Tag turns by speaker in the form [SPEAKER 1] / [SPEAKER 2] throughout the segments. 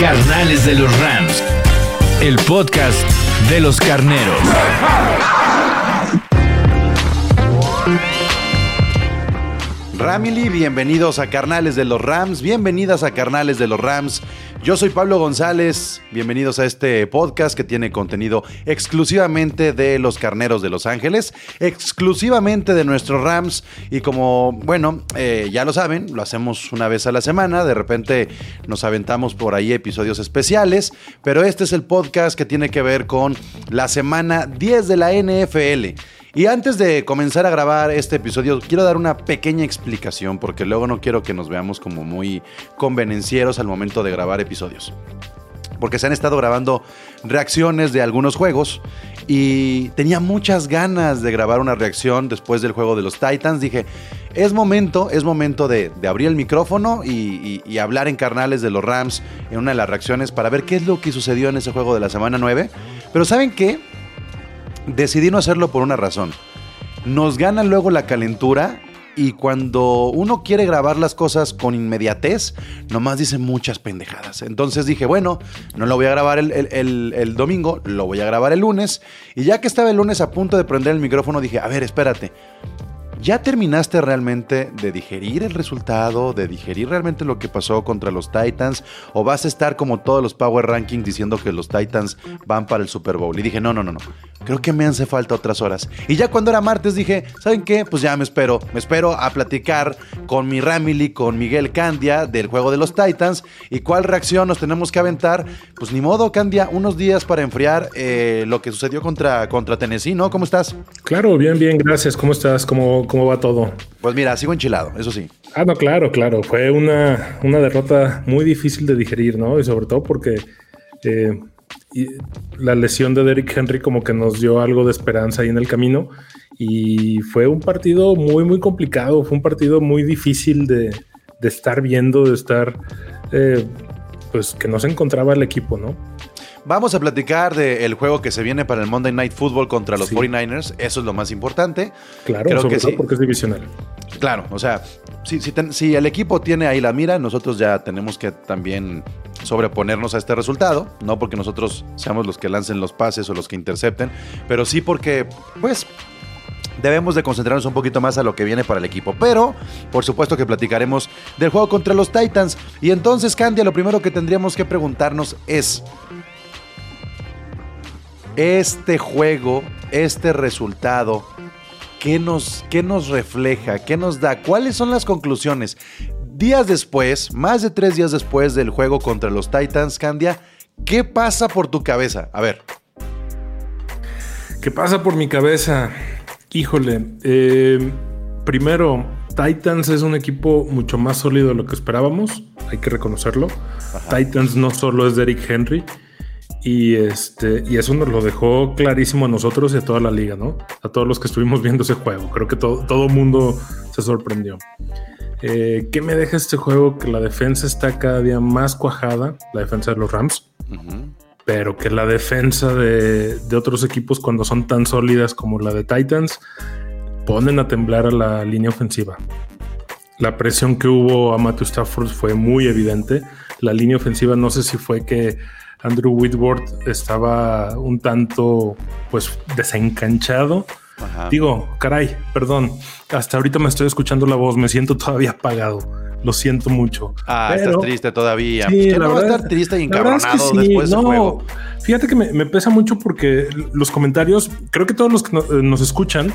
[SPEAKER 1] Carnales de los Rams. El podcast de los carneros.
[SPEAKER 2] Ramily, bienvenidos a Carnales de los Rams, bienvenidas a Carnales de los Rams. Yo soy Pablo González, bienvenidos a este podcast que tiene contenido exclusivamente de los carneros de Los Ángeles, exclusivamente de nuestros Rams. Y como, bueno, eh, ya lo saben, lo hacemos una vez a la semana, de repente nos aventamos por ahí episodios especiales, pero este es el podcast que tiene que ver con la semana 10 de la NFL. Y antes de comenzar a grabar este episodio, quiero dar una pequeña explicación porque luego no quiero que nos veamos como muy convenencieros al momento de grabar episodios. Porque se han estado grabando reacciones de algunos juegos y tenía muchas ganas de grabar una reacción después del juego de los Titans. Dije, es momento, es momento de, de abrir el micrófono y, y- y hablar en carnales de los Rams en una de las reacciones para ver qué es lo que sucedió en ese juego de la semana 9. Pero ¿saben qué? Decidí no hacerlo por una razón. Nos gana luego la calentura y cuando uno quiere grabar las cosas con inmediatez, nomás dice muchas pendejadas. Entonces dije, bueno, no lo voy a grabar el, el- domingo, lo voy a grabar el lunes. Y ya que estaba el lunes a punto de prender el micrófono, dije, a ver, espérate. ¿Ya terminaste realmente de digerir el resultado, de digerir realmente lo que pasó contra los Titans? ¿O vas a estar como todos los Power Rankings diciendo que los Titans van para el Super Bowl? Y dije, no, no, no, no. Creo que me hace falta otras horas. Y ya cuando era martes dije, ¿saben qué? Pues ya me espero. Me espero a platicar con mi Ramily, con Miguel Candia del juego de los Titans. ¿Y cuál reacción nos tenemos que aventar? Pues ni modo, Candia, unos días para enfriar eh, lo que sucedió contra, contra Tennessee, ¿no? ¿Cómo estás?
[SPEAKER 3] Claro, bien, bien, gracias. ¿Cómo estás? ¿Cómo, cómo va todo?
[SPEAKER 2] Pues mira, sigo enchilado, eso sí.
[SPEAKER 3] Ah, no, claro, claro. Fue una, una derrota muy difícil de digerir, ¿no? Y sobre todo porque eh, y la lesión de Derrick Henry como que nos dio algo de esperanza ahí en el camino. Y fue un partido muy, muy complicado. Fue un partido muy difícil de, de estar viendo, de estar, eh, pues que no se encontraba el equipo, ¿no?
[SPEAKER 2] Vamos a platicar del juego que se viene para el Monday Night Football contra los
[SPEAKER 3] Sí.
[SPEAKER 2] 49ers. Eso es lo más importante.
[SPEAKER 3] Claro,
[SPEAKER 2] Creo
[SPEAKER 3] sobre
[SPEAKER 2] que
[SPEAKER 3] todo
[SPEAKER 2] sí.
[SPEAKER 3] porque es divisional.
[SPEAKER 2] Claro, o sea, si, si ten- si el equipo tiene ahí la mira, nosotros ya tenemos que también sobreponernos a este resultado. No porque nosotros seamos los que lancen los pases o los que intercepten, pero sí porque, pues, debemos de concentrarnos un poquito más a lo que viene para el equipo. Pero, por supuesto que platicaremos del juego contra los Titans. Y entonces, Candia, lo primero que tendríamos que preguntarnos es, este juego, este resultado, ¿qué nos, qué nos refleja? ¿Qué nos da? ¿Cuáles son las conclusiones? Días después, más de tres días después del juego contra los Titans, Candia, ¿qué pasa por tu cabeza? A ver.
[SPEAKER 3] ¿Qué pasa por mi cabeza? Híjole, eh, primero, Titans es un equipo mucho más sólido de lo que esperábamos, hay que reconocerlo. Titans no solo es Derrick Henry, y, este, y eso nos lo dejó clarísimo a nosotros y a toda la liga, ¿no? A todos los que estuvimos viendo ese juego. Creo que todo, todo mundo se sorprendió. Eh, ¿Qué me deja este juego? Que la defensa está cada día más cuajada, la defensa de los Rams pero que la defensa de, de otros equipos cuando son tan sólidas como la de Titans ponen a temblar a la línea ofensiva. La presión que hubo a Matthew Stafford fue muy evidente. La línea ofensiva no sé si fue que Andrew Whitworth estaba un tanto pues desencanchado.
[SPEAKER 2] Ajá.
[SPEAKER 3] Digo, caray, perdón, hasta ahorita me estoy escuchando la voz, me siento todavía apagado. Lo siento mucho.
[SPEAKER 2] Ah,
[SPEAKER 3] Pero-
[SPEAKER 2] estás triste todavía.
[SPEAKER 3] Sí,
[SPEAKER 2] ¿Qué
[SPEAKER 3] la
[SPEAKER 2] no va a
[SPEAKER 3] verdad-
[SPEAKER 2] estar triste y
[SPEAKER 3] es que
[SPEAKER 2] encabronado
[SPEAKER 3] sí,
[SPEAKER 2] después
[SPEAKER 3] no,
[SPEAKER 2] juego?
[SPEAKER 3] Fíjate que me, me pesa mucho porque los comentarios, creo que todos los que no- eh, nos escuchan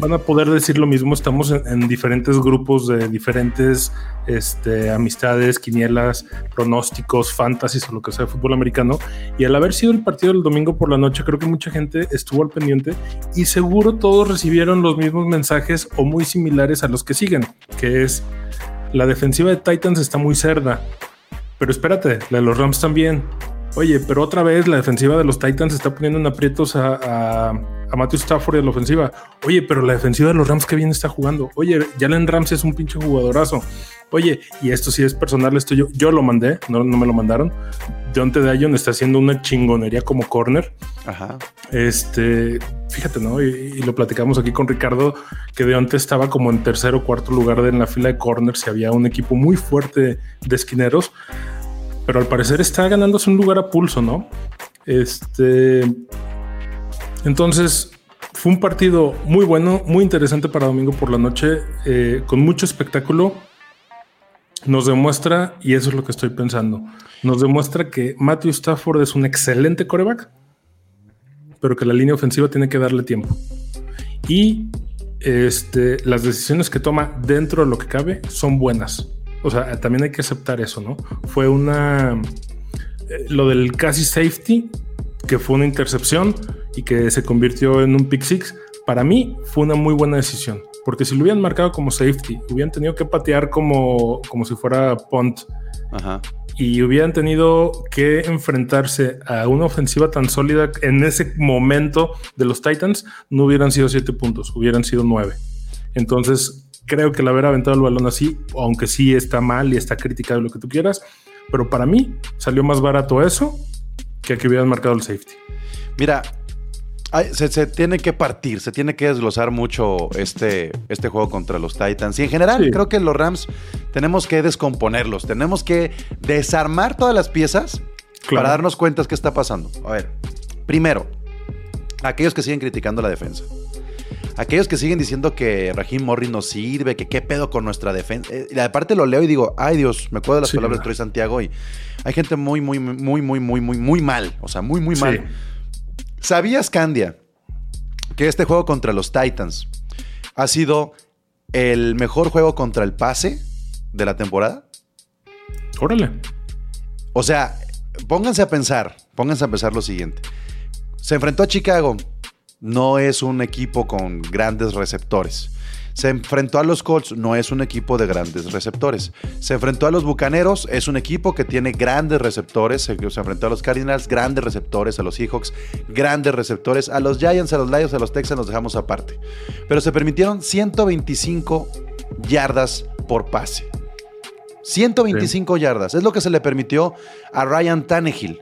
[SPEAKER 3] van a poder decir lo mismo. Estamos en, en diferentes grupos de diferentes este, amistades, quinielas, pronósticos, fantasies o lo que sea de fútbol americano. Y al haber sido el partido del domingo por la noche, creo que mucha gente estuvo al pendiente y seguro todos recibieron los mismos mensajes o muy similares a los que siguen, que es la defensiva de Titans está muy cerda. Pero espérate, la de los Rams también. Oye, pero otra vez la defensiva de los Titans está poniendo en aprietos a, a, a Matthew Stafford en la ofensiva. Oye, pero la defensiva de los Rams que bien está jugando. Oye, Jalen Rams es un pinche jugadorazo. Oye, y esto sí es personal, esto yo, yo lo mandé, no, no me lo mandaron. Deontay Dion está haciendo una chingonería como corner.
[SPEAKER 2] Ajá.
[SPEAKER 3] Este, fíjate, ¿no? Y, y lo platicamos aquí con Ricardo, que Deontay estaba como en tercer o cuarto lugar de, en la fila de corners y había un equipo muy fuerte de esquineros pero al parecer está ganándose un lugar a pulso, ¿no? Este. Entonces, fue un partido muy bueno, muy interesante para domingo por la noche, eh, con mucho espectáculo. Nos demuestra, y eso es lo que estoy pensando, nos demuestra que Matthew Stafford es un excelente coreback, pero que la línea ofensiva tiene que darle tiempo. Y este, las decisiones que toma dentro de lo que cabe son buenas o sea, también hay que aceptar eso, ¿no? Fue una. eh, lo del casi safety, que fue una intercepción y que se convirtió en un pick six, para mí fue una muy buena decisión. Porque si lo hubieran marcado como safety, hubieran tenido que patear como, como si fuera punt
[SPEAKER 2] Ajá.
[SPEAKER 3] y hubieran tenido que enfrentarse a una ofensiva tan sólida en ese momento de los Titans, no hubieran sido siete puntos, hubieran sido nueve. Entonces, creo que el haber aventado el balón así, aunque sí está mal y está criticado lo que tú quieras, pero para mí salió más barato eso que que hubieran marcado el safety.
[SPEAKER 2] Mira, se, se tiene que partir, se tiene que desglosar mucho este, este juego contra los Titans. Y en general,
[SPEAKER 3] Sí.
[SPEAKER 2] creo que los Rams tenemos que descomponerlos, tenemos que desarmar todas las piezas
[SPEAKER 3] Claro.
[SPEAKER 2] para darnos cuenta qué está pasando. A ver, primero, aquellos que siguen criticando la defensa. Aquellos que siguen diciendo que Raheem Morris no sirve, que qué pedo con nuestra defensa. Eh, y aparte lo leo y digo, ay Dios, me acuerdo de las
[SPEAKER 3] Sí,
[SPEAKER 2] palabras de Troy Santiago y hay gente muy, muy, muy, muy, muy, muy, muy mal. O sea, muy, muy
[SPEAKER 3] Sí.
[SPEAKER 2] ¿Sabías, Candia, que este juego contra los Titans ha sido el mejor juego contra el pase de la temporada?
[SPEAKER 3] Órale.
[SPEAKER 2] O sea, pónganse a pensar, pónganse a pensar lo siguiente. Se enfrentó a Chicago, no es un equipo con grandes receptores. Se enfrentó a los Colts, no es un equipo de grandes receptores. Se enfrentó a los Bucaneros, es un equipo que tiene grandes receptores. Se, se enfrentó a los Cardinals, grandes receptores. A los Seahawks, grandes receptores. A los Giants, a los Lions, a los Texans los dejamos aparte. Pero se permitieron 125 yardas por pase. 125 yardas. Es lo que se le permitió a Ryan Tannehill.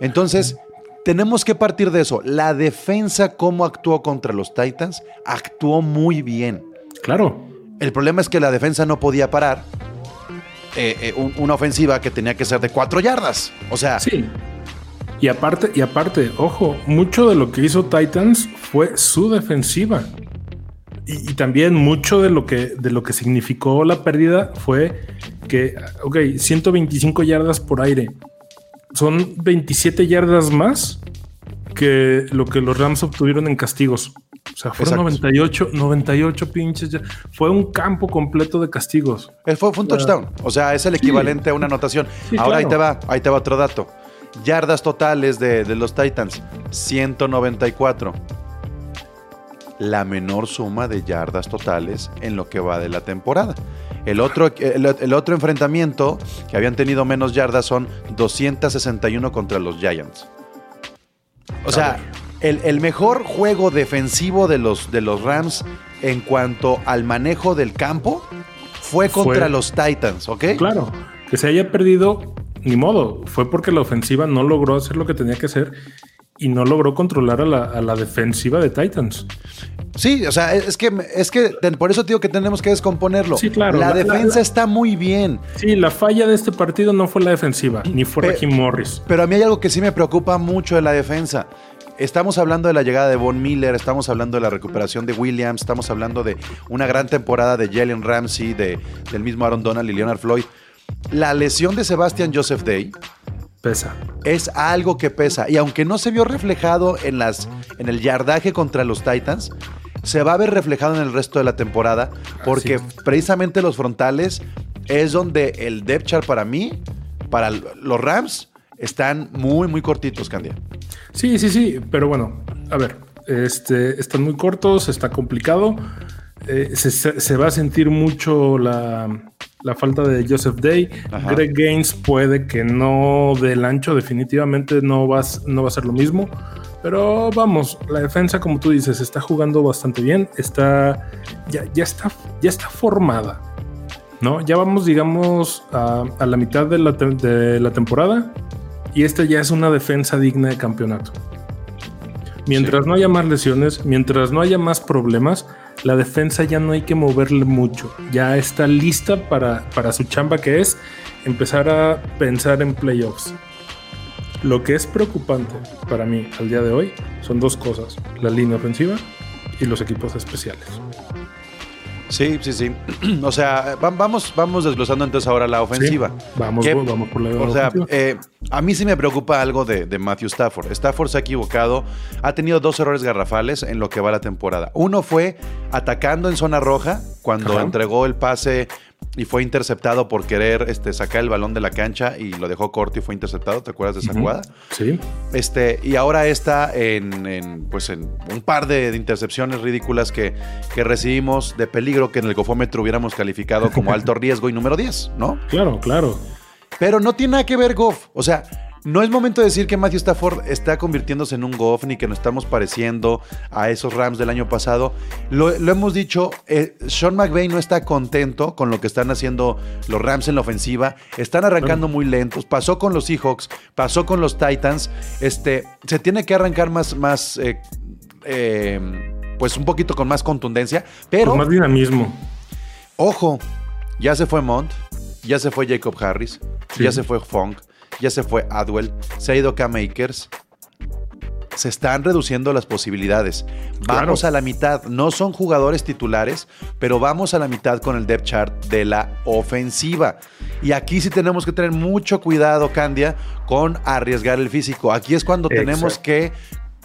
[SPEAKER 2] Entonces, tenemos que partir de eso. La defensa, cómo actuó contra los Titans, actuó muy bien.
[SPEAKER 3] Claro.
[SPEAKER 2] El problema es que la defensa no podía parar eh, eh, un- una ofensiva que tenía que ser de 4 yardas. O sea,
[SPEAKER 3] Sí. Y aparte, y aparte, ojo, mucho de lo que hizo Titans fue su defensiva. Y, y también mucho de lo que de lo que significó la pérdida fue que, ok, 125 yardas por aire. Son 27 yardas más que lo que los Rams obtuvieron en castigos. O sea, fueron
[SPEAKER 2] Exacto.
[SPEAKER 3] 98, 98 pinches. ya- Fue un campo completo de castigos.
[SPEAKER 2] Fue, fue un touchdown. O sea, es el equivalente a una anotación.
[SPEAKER 3] Sí,
[SPEAKER 2] Ahora ahí te va, ahí te va otro dato. Yardas totales de, de los Titans, 194. La menor suma de yardas totales en lo que va de la temporada. El otro, el, el otro enfrentamiento que habían tenido menos yardas son 261 contra los Giants. O sea, el, el mejor juego defensivo de los, de los Rams en cuanto al manejo del campo fue contra
[SPEAKER 3] Fue-
[SPEAKER 2] los Titans, ¿ok?
[SPEAKER 3] Claro, que se haya perdido, ni modo, fue porque la ofensiva no logró hacer lo que tenía que hacer y no logró controlar a la, a la defensiva de Titans.
[SPEAKER 2] Sí, o sea, es que, es que por eso digo que tenemos que descomponerlo.
[SPEAKER 3] Sí, claro,
[SPEAKER 2] La,
[SPEAKER 3] la-
[SPEAKER 2] defensa
[SPEAKER 3] la-
[SPEAKER 2] está muy bien,
[SPEAKER 3] Sí, la falla de este partido no fue la defensiva, ni fue
[SPEAKER 2] Pe-
[SPEAKER 3] Raheem Morris.
[SPEAKER 2] pero a mí hay algo que sí me preocupa mucho de la defensa. Estamos hablando de la llegada de Von Miller, estamos hablando de la recuperación de Williams, estamos hablando de una gran temporada de Jalen Ramsey, de, del mismo Aaron Donald y Leonard Floyd. La lesión de Sebastian Joseph Day
[SPEAKER 3] Pesa.
[SPEAKER 2] es algo que pesa. Y aunque no se vio reflejado en, las, en el yardaje contra los Titans, se va a ver reflejado en el resto de la temporada. Porque
[SPEAKER 3] Así
[SPEAKER 2] precisamente los frontales es donde el depth chart para mí, para los Rams, están muy, muy cortitos, Candia.
[SPEAKER 3] Sí, sí, sí, pero bueno, a ver, este, están muy cortos, está complicado, eh, se, va a sentir mucho la, la falta de Joseph Day.
[SPEAKER 2] Ajá.
[SPEAKER 3] Greg Gaines puede que no del ancho, definitivamente no va, a- no va a ser lo mismo. Pero vamos, la defensa, como tú dices, está jugando bastante bien. Está. Ya, ya está, ya está formada. ¿No? Ya vamos, digamos, a, a la mitad de la, de la temporada. Y esta ya es una defensa digna de campeonato. Mientras no haya más lesiones, mientras no haya más problemas, la defensa ya no hay que moverle mucho. Ya está lista para, para su chamba que es empezar a pensar en playoffs. Lo que es preocupante para mí al día de hoy son dos cosas, la línea ofensiva y los equipos especiales.
[SPEAKER 2] Sí, sí, sí. O sea, va- vamos, vamos desglosando entonces ahora la ofensiva.
[SPEAKER 3] Sí, vamos,
[SPEAKER 2] ¿Qué-
[SPEAKER 3] vamos por la
[SPEAKER 2] O sea, eh, a mí sí me preocupa algo de, de Matthew Stafford. Stafford se ha equivocado, ha tenido dos errores garrafales en lo que va la temporada. Uno fue atacando en zona roja cuando
[SPEAKER 3] Ajá.
[SPEAKER 2] entregó el pase y fue interceptado por querer este, sacar el balón de la cancha y lo dejó corto y fue interceptado. ¿Te acuerdas de esa jugada?
[SPEAKER 3] Sí,
[SPEAKER 2] Este, y ahora está en, en, pues en un par de, de intercepciones ridículas que, que recibimos de peligro que en el gofómetro hubiéramos calificado como alto riesgo y número 10, ¿no?
[SPEAKER 3] claro, claro.
[SPEAKER 2] Pero no tiene nada que ver Goff. O sea, no es momento de decir que Matthew Stafford está convirtiéndose en un Goff ni que nos estamos pareciendo a esos Rams del año pasado. Lo, lo hemos dicho, eh, Sean McVay no está contento con lo que están haciendo los Rams en la ofensiva. Están arrancando muy lentos. Pasó con los Seahawks, pasó con los Titans. Este, se tiene que arrancar más, más eh, eh, pues un poquito con más contundencia. Pero,
[SPEAKER 3] Pues más dinamismo.
[SPEAKER 2] ojo, ya se fue Mont, ya se fue Jacob Harris,
[SPEAKER 3] Sí.
[SPEAKER 2] ya se fue Funk, ya se fue Adwell, se ha ido Cam Akers. Se están reduciendo las posibilidades. Vamos
[SPEAKER 3] Claro.
[SPEAKER 2] a la mitad. No son jugadores titulares, pero vamos a la mitad con el depth chart de la ofensiva. Y aquí sí tenemos que tener mucho cuidado, Candia, con arriesgar el físico. Aquí es cuando tenemos que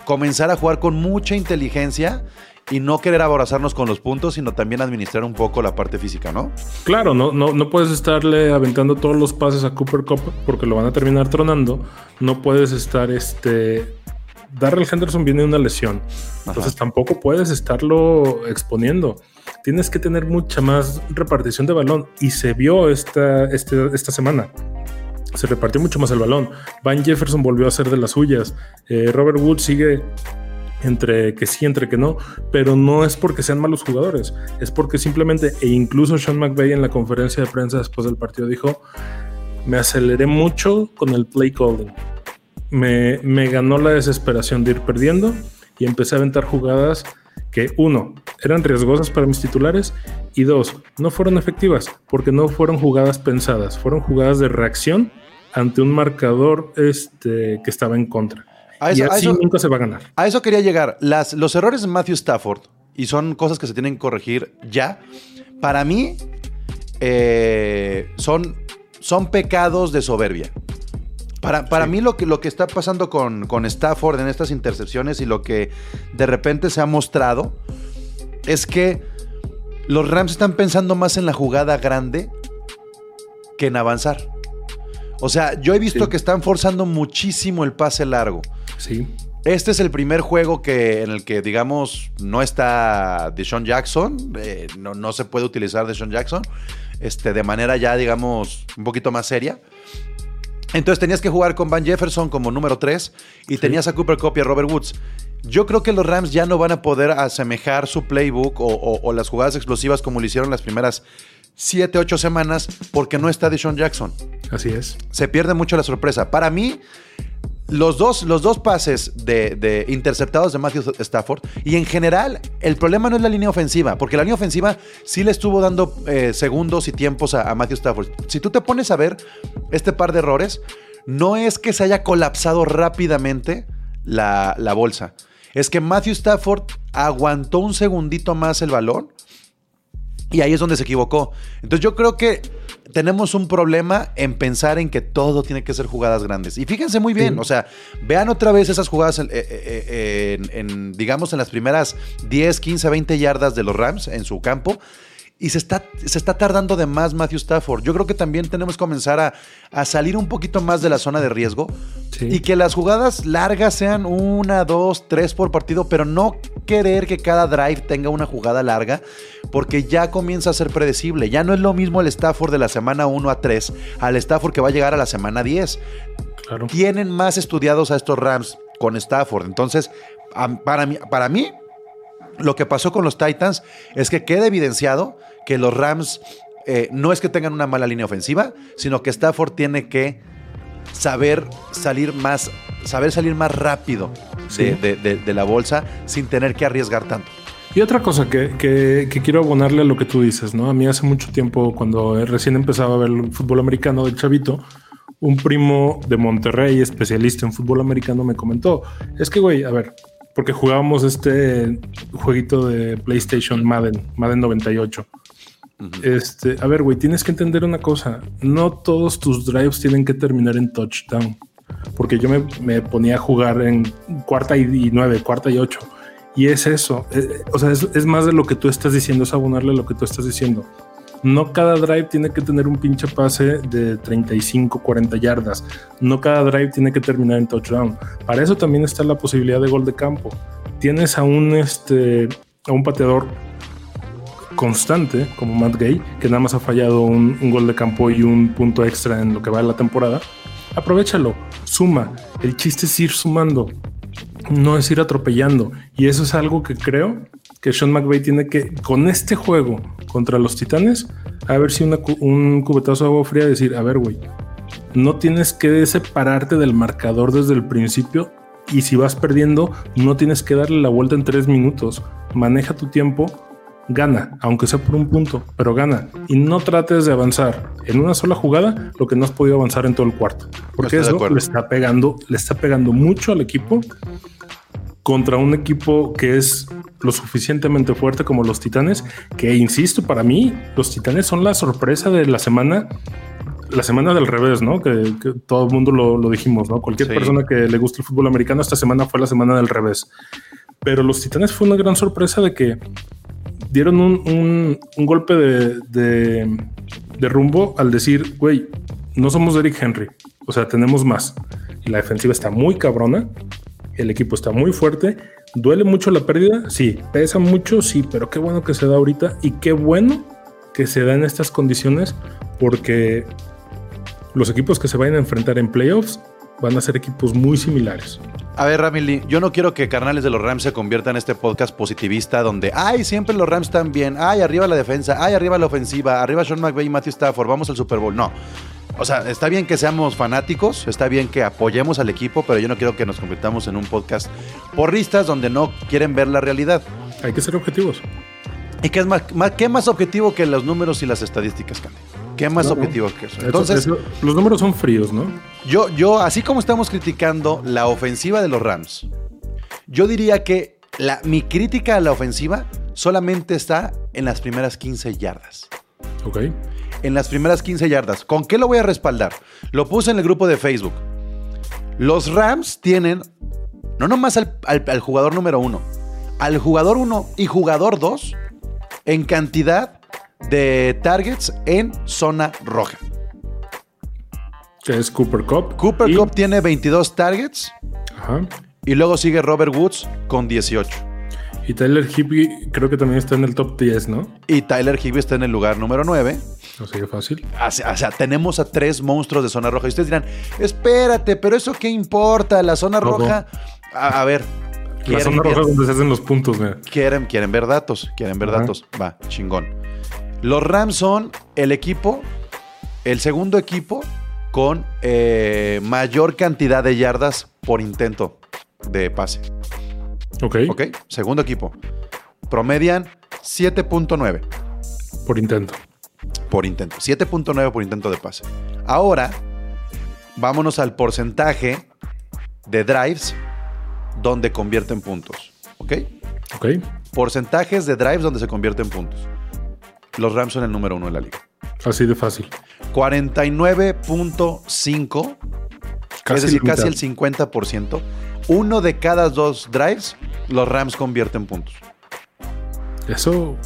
[SPEAKER 2] comenzar a jugar con mucha inteligencia y no querer aborazarnos con los puntos, sino también administrar un poco la parte física, ¿no?
[SPEAKER 3] Claro, no, no, no puedes estarle aventando todos los pases a Cooper Cup porque lo van a terminar tronando. No puedes estar este. Darrell Henderson viene de una lesión. Entonces tampoco puedes estarlo exponiendo. Tienes que tener mucha más repartición de balón. Y se vio esta, este- esta semana. Se repartió mucho más el balón. Van Jefferson volvió a ser de las suyas. Eh, Robert Wood sigue entre que sí, entre que no, pero no es porque sean malos jugadores, es porque simplemente, e incluso Sean McVay en la conferencia de prensa después del partido dijo, me aceleré mucho con el play calling, me, me ganó la desesperación de ir perdiendo y empecé a aventar jugadas que uno, eran riesgosas para mis titulares y dos, no fueron efectivas porque no fueron jugadas pensadas, fueron jugadas de reacción ante un marcador este, que estaba en contra.
[SPEAKER 2] A
[SPEAKER 3] y
[SPEAKER 2] eso- a
[SPEAKER 3] así
[SPEAKER 2] eso-
[SPEAKER 3] nunca se va a ganar.
[SPEAKER 2] A eso quería llegar. Las, los errores de Matthew Stafford, y son cosas que se tienen que corregir ya, para mí eh, son, son pecados de soberbia. Para, para mí lo que, lo que está pasando con, con Stafford en estas intercepciones y lo que de repente se ha mostrado es que los Rams están pensando más en la jugada grande que en avanzar. O sea, yo he visto
[SPEAKER 3] Sí.
[SPEAKER 2] que están forzando muchísimo el pase largo.
[SPEAKER 3] Sí.
[SPEAKER 2] Este es el primer juego que, en el que, digamos, no está Deshaun Jackson. eh, no, no se puede utilizar Deshaun Jackson este, de manera ya, digamos, un poquito más seria. Entonces tenías que jugar con Van Jefferson como número 3 y tenías a Cooper Cup y a Robert Woods. Yo creo que los Rams ya no van a poder asemejar su playbook o, o- o las jugadas explosivas como lo hicieron las primeras 7, 8 semanas porque no está Deshaun Jackson
[SPEAKER 3] Así es.
[SPEAKER 2] se pierde mucho la sorpresa. Para mí, los dos, los dos pases de, interceptados de Matthew Stafford y en general el problema no es la línea ofensiva, porque la línea ofensiva sí le estuvo dando eh, segundos y tiempos a, a Matthew Stafford. Si tú te pones a ver este par de errores, no es que se haya colapsado rápidamente la, la bolsa, es que Matthew Stafford aguantó un segundito más el balón y ahí es donde se equivocó. Entonces yo creo que tenemos un problema en pensar en que todo tiene que ser jugadas grandes. Y fíjense muy bien,
[SPEAKER 3] Sí.
[SPEAKER 2] o sea, vean otra vez esas jugadas, eh, eh, eh, en, en, digamos, en las primeras 10, 15, 20 yardas de los Rams en su campo. Y se está, se está tardando de más Matthew Stafford. Yo creo que también tenemos que comenzar a, a salir un poquito más de la zona de riesgo
[SPEAKER 3] Sí.
[SPEAKER 2] Y que las jugadas largas sean una, dos, tres por partido, pero no querer que cada drive tenga una jugada larga, porque ya comienza a ser predecible. Ya no es lo mismo el Stafford de la semana 1 a 3 al Stafford que va a llegar a la semana 10.
[SPEAKER 3] Claro.
[SPEAKER 2] Tienen más estudiados a estos Rams con Stafford. Entonces, para mí, para mí, lo que pasó con los Titans es que queda evidenciado que los Rams eh, no es que tengan una mala línea ofensiva, sino que Stafford tiene que saber salir más, saber salir más rápido
[SPEAKER 3] Sí.
[SPEAKER 2] de, de- de- de la bolsa sin tener que arriesgar tanto.
[SPEAKER 3] Y otra cosa que, que- que quiero abonarle a lo que tú dices, ¿no? A mí hace mucho tiempo, cuando recién empezaba a ver el fútbol americano del chavito, un primo de Monterrey, especialista en fútbol americano, me comentó, es que, güey, a ver, porque jugábamos este jueguito de PlayStation Madden, Madden 98. Este, a ver, güey, tienes que entender una cosa, no todos tus drives tienen que terminar en touchdown, porque yo me, ponía a jugar en cuarta y, nueve, cuarta y ocho. Y es eso, eh, o sea, es, más de lo que tú estás diciendo, es abonarle lo que tú estás diciendo. No cada drive tiene que tener un pinche pase de 35, 40 yardas. No cada drive tiene que terminar en touchdown. Para eso también está la posibilidad de gol de campo. Tienes a un, este, a un pateador constante como Matt Gay, que nada más ha fallado un, gol de campo y un punto extra en lo que va de la temporada. Aprovechalo, suma. El chiste es ir sumando no es ir atropellando. Y eso es algo que creo que Sean McVay tiene que, con este juego contra los Titanes, a ver si un cubetazo de agua fría, decir, a ver, güey, no tienes que separarte del marcador desde el principio. Y si vas perdiendo, no tienes que darle la vuelta en tres minutos. Maneja tu tiempo, gana, aunque sea por un punto, pero gana. Y no trates de avanzar en una sola jugada lo que no has podido avanzar en todo el cuarto. Porque
[SPEAKER 2] Estoy
[SPEAKER 3] eso le está pegando, le está pegando mucho al equipo contra un equipo que es lo suficientemente fuerte como los Titanes, que insisto, para mí los Titanes son la sorpresa de la semana, la semana del revés, ¿no? Que, que todo el mundo lo, lo dijimos, ¿no? Cualquier
[SPEAKER 2] Sí.
[SPEAKER 3] persona que le guste el fútbol americano, esta semana fue la semana del revés. Pero los Titanes fue una gran sorpresa de que dieron un, un- golpe de, de- rumbo al decir, güey, no somos Eric Henry, o sea, tenemos más. La defensiva está muy cabrona, el equipo está muy fuerte, duele mucho la pérdida, sí, pesa mucho, sí, pero qué bueno que se da ahorita y qué bueno que se da en estas condiciones porque los equipos que se vayan a enfrentar en playoffs van a ser equipos muy similares.
[SPEAKER 2] A ver, Ramily, yo no quiero que Carnales de los Rams se convierta en este podcast positivista donde, ay, siempre los Rams están bien, ay, arriba la defensa, ay, arriba la ofensiva, arriba Sean McVay y Matthew Stafford, vamos al Super Bowl. No. O sea, está bien que seamos fanáticos, está bien que apoyemos al equipo, pero yo no quiero que nos convirtamos en un podcast porristas donde no quieren ver la realidad.
[SPEAKER 3] Hay que ser objetivos.
[SPEAKER 2] ¿Y qué es más, más- qué más objetivo que los números y las estadísticas, Candy? ¿Qué más
[SPEAKER 3] No,
[SPEAKER 2] objetivo que eso? Entonces,
[SPEAKER 3] eso- los números son fríos, ¿no?
[SPEAKER 2] yo, yo, así como estamos criticando la ofensiva de los Rams, yo diría que la, mi crítica a la ofensiva solamente está en las primeras 15 yardas.
[SPEAKER 3] Ok.
[SPEAKER 2] En las primeras 15 yardas. ¿Con qué lo voy a respaldar? Lo puse en el grupo de Facebook. Los Rams tienen, no nomás al, al- al jugador número uno, al jugador uno y jugador dos en cantidad de targets en zona roja.
[SPEAKER 3] Que es Cooper Cup.
[SPEAKER 2] Cooper
[SPEAKER 3] Y-
[SPEAKER 2] Cup tiene 22 targets
[SPEAKER 3] Ajá.
[SPEAKER 2] y luego sigue Robert Woods con 18.
[SPEAKER 3] Y Tyler Higbee creo que también está en el top 10, ¿no?
[SPEAKER 2] Y Tyler Higbee está en el lugar número 9.
[SPEAKER 3] No sería fácil.
[SPEAKER 2] O sea, tenemos a tres monstruos de zona roja. Y ustedes dirán, espérate, pero eso qué importa, la zona
[SPEAKER 3] Ojo.
[SPEAKER 2] roja. A, a ver,
[SPEAKER 3] La zona roja es donde se hacen los puntos, mira.
[SPEAKER 2] quieren, quieren ver datos, quieren ver
[SPEAKER 3] Ajá.
[SPEAKER 2] datos. Va, chingón. Los Rams son el equipo, el segundo equipo con eh, mayor cantidad de yardas por intento de pase.
[SPEAKER 3] Ok.
[SPEAKER 2] ¿Ok? Segundo equipo. Promedian 7.9
[SPEAKER 3] Por intento.
[SPEAKER 2] por intento. 7.9 por intento de pase. Ahora, vámonos al porcentaje de drives donde convierten puntos. ¿Ok?
[SPEAKER 3] Ok.
[SPEAKER 2] Porcentajes de drives donde se convierten puntos. Los Rams son el número uno de la liga.
[SPEAKER 3] Así de fácil.
[SPEAKER 2] 49.5, es decir, casi el
[SPEAKER 3] mitad.
[SPEAKER 2] 50%. Uno de cada dos drives, los Rams convierten puntos.
[SPEAKER 3] Eso,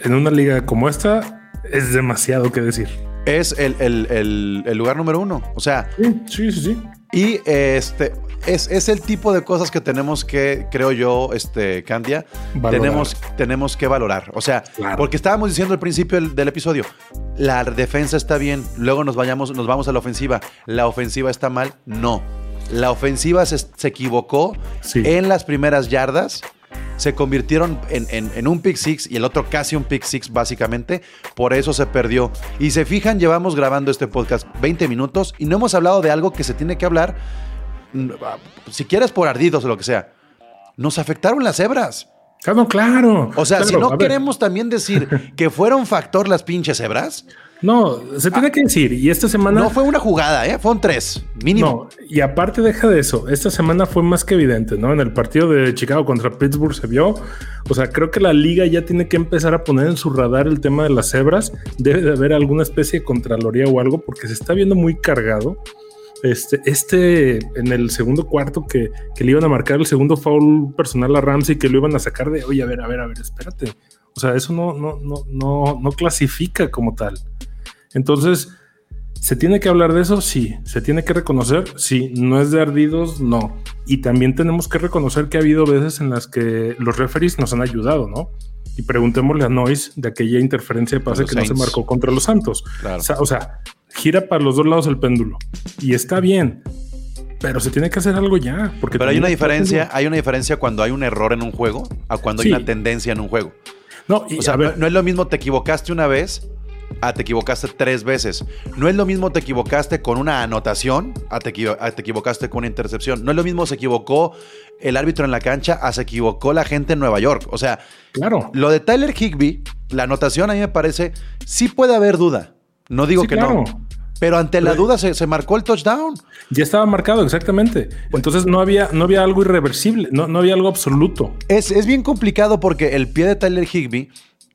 [SPEAKER 3] en una liga como esta, es demasiado que decir.
[SPEAKER 2] Es el, el- el- el lugar número uno. O sea,
[SPEAKER 3] Sí, sí, sí.
[SPEAKER 2] Y este es, es el tipo de cosas que tenemos que, creo yo, este, Candia,
[SPEAKER 3] Valorar.
[SPEAKER 2] tenemos, tenemos que valorar. O sea,
[SPEAKER 3] Claro.
[SPEAKER 2] porque estábamos diciendo al principio del, del episodio, la defensa está bien, luego nos, vayamos, nos vamos a la ofensiva. ¿La ofensiva está mal? No. La ofensiva se, se equivocó
[SPEAKER 3] Sí.
[SPEAKER 2] en las primeras yardas. Se convirtieron en, en- en un pick six y el otro casi un pick six básicamente. Por eso se perdió. Y se fijan, llevamos grabando este podcast 20 minutos y no hemos hablado de algo que se tiene que hablar, mm, si quieres por ardidos o lo que sea. Nos afectaron las cebras.
[SPEAKER 3] Ah, no, claro.
[SPEAKER 2] O sea, si
[SPEAKER 3] Claro,
[SPEAKER 2] no queremos también decir que fueron factor las pinches cebras,
[SPEAKER 3] No, se tiene que decir. Y esta semana.
[SPEAKER 2] no fue una jugada, ¿eh? Fueron tres, mínimo.
[SPEAKER 3] No, y aparte deja de eso, esta semana fue más que evidente, ¿no? En el partido de Chicago contra Pittsburgh se vio, o sea, creo que la liga ya tiene que empezar a poner en su radar el tema de las cebras, debe de haber alguna especie de contraloría o algo, porque se está viendo muy cargado. Este, este en el segundo cuarto que, que le iban a marcar el segundo foul personal a Ramsey, que lo iban a sacar de, oye, a ver, a ver, a ver, espérate. O sea, eso no, no, no, no, no clasifica como tal. Entonces, ¿Se tiene que hablar de eso? Sí. ¿Se tiene que reconocer? Sí. ¿No es de ardidos? No. Y también tenemos que reconocer que ha habido veces en las que los referees nos han ayudado, ¿no? Y preguntémosle a Noyce de aquella interferencia de pase que no se
[SPEAKER 2] Saints.
[SPEAKER 3] marcó contra los Santos.
[SPEAKER 2] Claro.
[SPEAKER 3] O, sea, o sea, gira para los dos lados el péndulo. Y está bien. Pero se tiene que hacer algo ya. Porque
[SPEAKER 2] Pero hay una diferencia, hay una diferencia cuando hay un error en un juego a cuando
[SPEAKER 3] Sí.
[SPEAKER 2] hay una tendencia en un juego.
[SPEAKER 3] No, y
[SPEAKER 2] O sea, no es lo mismo te equivocaste una vez a te equivocaste tres veces. No es lo mismo te equivocaste con una anotación a te, equivo- a te equivocaste con una intercepción. No es lo mismo se equivocó el árbitro en la cancha a se equivocó la gente en Nueva York. O sea,
[SPEAKER 3] claro.
[SPEAKER 2] lo de Tyler Higby, la anotación a mí me parece, sí puede haber duda. No digo
[SPEAKER 3] Sí,
[SPEAKER 2] que
[SPEAKER 3] claro.
[SPEAKER 2] no. Pero ante la duda se, se marcó el touchdown.
[SPEAKER 3] Ya estaba marcado, exactamente. Entonces no había, no había algo irreversible, no, no había algo absoluto.
[SPEAKER 2] Es, es bien complicado porque el pie de Tyler Higby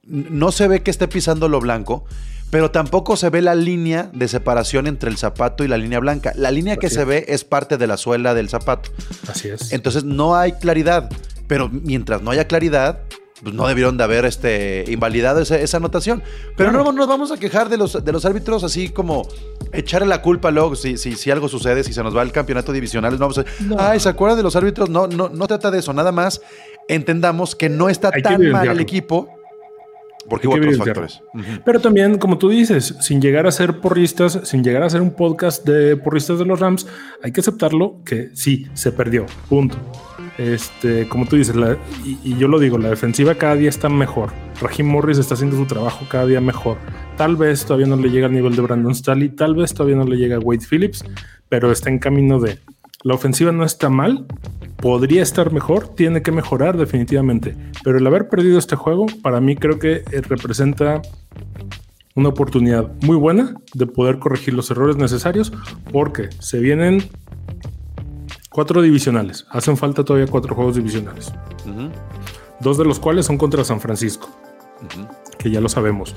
[SPEAKER 2] no se ve que esté pisando lo blanco, pero tampoco se ve la línea de separación entre el zapato y la línea blanca. La línea que se ve es parte de la suela del zapato.
[SPEAKER 3] Así es.
[SPEAKER 2] Entonces no hay claridad. Pero mientras no haya claridad, pues no debieron de haber este, invalidado esa anotación. Pero
[SPEAKER 3] Claro.
[SPEAKER 2] no nos vamos a quejar de los, de los árbitros así como echarle la culpa luego si, si, si algo sucede, si se nos va el campeonato divisional. No vamos a ay, ¿se acuerdan de los árbitros? No, no, no trata de eso. Nada más entendamos que no está
[SPEAKER 3] Hay
[SPEAKER 2] tan mal el equipo porque hubo otros factores.
[SPEAKER 3] Pero también, como tú dices, sin llegar a ser porristas, sin llegar a ser un podcast de porristas de los Rams, hay que aceptarlo que sí, se perdió. Punto. Este, como tú dices, y, yo lo digo, la defensiva cada día está mejor. Raheem Morris está haciendo su trabajo cada día mejor. Tal vez todavía no le llega al nivel de Brandon Staley, tal vez todavía no le llega a Wade Phillips, pero está en camino de. La ofensiva no está mal, podría estar mejor, tiene que mejorar definitivamente. Pero el haber perdido este juego, para mí creo que eh, representa una oportunidad muy buena de poder corregir los errores necesarios porque se vienen cuatro divisionales. Hacen falta todavía cuatro juegos divisionales.
[SPEAKER 2] Ujú.
[SPEAKER 3] Dos de los cuales son contra San Francisco, que ya lo sabemos.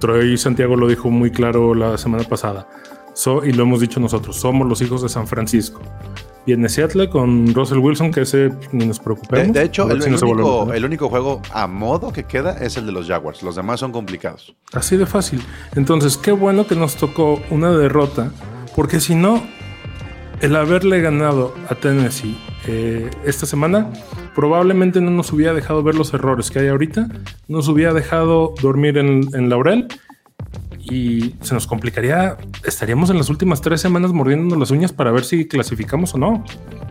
[SPEAKER 3] Troy Santiago lo dijo muy claro la semana pasada. So- y lo hemos dicho nosotros, somos los hijos de San Francisco. Viene Seattle con Russell Wilson, que ese ni nos
[SPEAKER 2] De,
[SPEAKER 3] preocupemos.
[SPEAKER 2] de hecho,
[SPEAKER 3] A ver
[SPEAKER 2] el,
[SPEAKER 3] si
[SPEAKER 2] el único, el único juego a modo que queda es el de los Jaguars. Los demás son complicados.
[SPEAKER 3] Así de fácil. Entonces, qué bueno que nos tocó una derrota, porque si no, el haberle ganado a Tennessee eh, esta semana probablemente no nos hubiera dejado ver los errores que hay ahorita, nos hubiera dejado dormir en, laurel y se nos complicaría, estaríamos en las últimas tres semanas mordiéndonos las uñas para ver si clasificamos o no.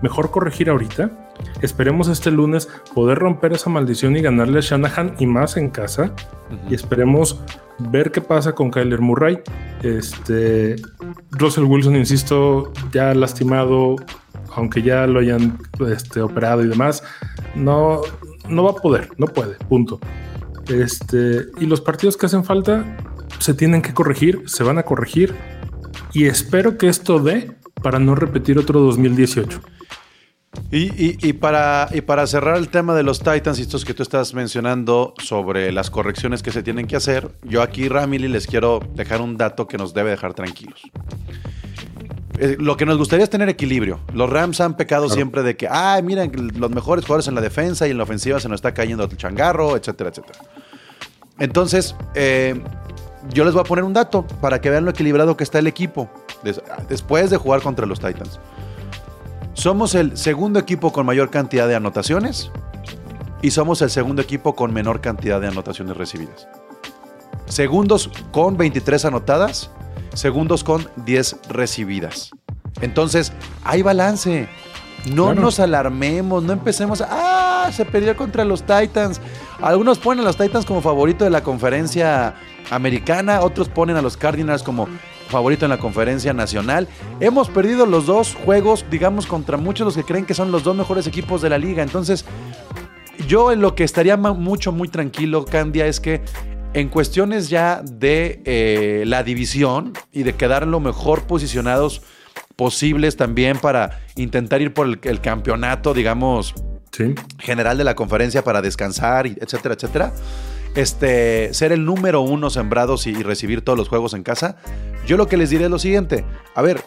[SPEAKER 3] Mejor corregir ahorita. Esperemos este lunes poder romper esa maldición y ganarle a Shanahan y más en casa. Y esperemos ver qué pasa con Kyler Murray. Este Russell Wilson, insisto, ya lastimado, aunque ya lo hayan este, operado y demás, no, no va a poder, no puede, punto. Este, y los partidos que hacen falta se tienen que corregir, se van a corregir y espero que esto dé para no repetir otro 2018.
[SPEAKER 2] Y, y- y para, y para cerrar el tema de los Titans y estos que tú estás mencionando sobre las correcciones que se tienen que hacer, yo aquí, Ramily, les quiero dejar un dato que nos debe dejar tranquilos. Eh, Lo que nos gustaría es tener equilibrio. Los Rams han pecado siempre de que, ah, miren, los mejores jugadores en la defensa y en la ofensiva se nos está cayendo el changarro, etcétera, etcétera. Entonces, eh, yo les voy a poner un dato para que vean lo equilibrado que está el equipo des- después de jugar contra los Titans. Somos el segundo equipo con mayor cantidad de anotaciones y somos el segundo equipo con menor cantidad de anotaciones recibidas. Segundos con 23 anotadas, segundos con 10 recibidas. Entonces, hay balance. No
[SPEAKER 3] Claro.
[SPEAKER 2] nos alarmemos, no empecemos a... ¡Ah! Se perdió contra los Titans. Algunos ponen a los Titans como favorito de la conferencia americana, otros ponen a los Cardinals como favorito en la conferencia nacional. Hemos perdido los dos juegos, digamos, contra muchos de los que creen que son los dos mejores equipos de la liga. Entonces, yo en lo que estaría mucho, muy tranquilo, Candia, es que en cuestiones ya de eh, la división y de quedar lo mejor posicionados posibles también para intentar ir por el, el campeonato, digamos,
[SPEAKER 3] Sí.
[SPEAKER 2] general de la conferencia para descansar, etcétera, etcétera. Este, ser el número uno sembrados y, y recibir todos los juegos en casa. Yo lo que les diré es lo siguiente. A ver,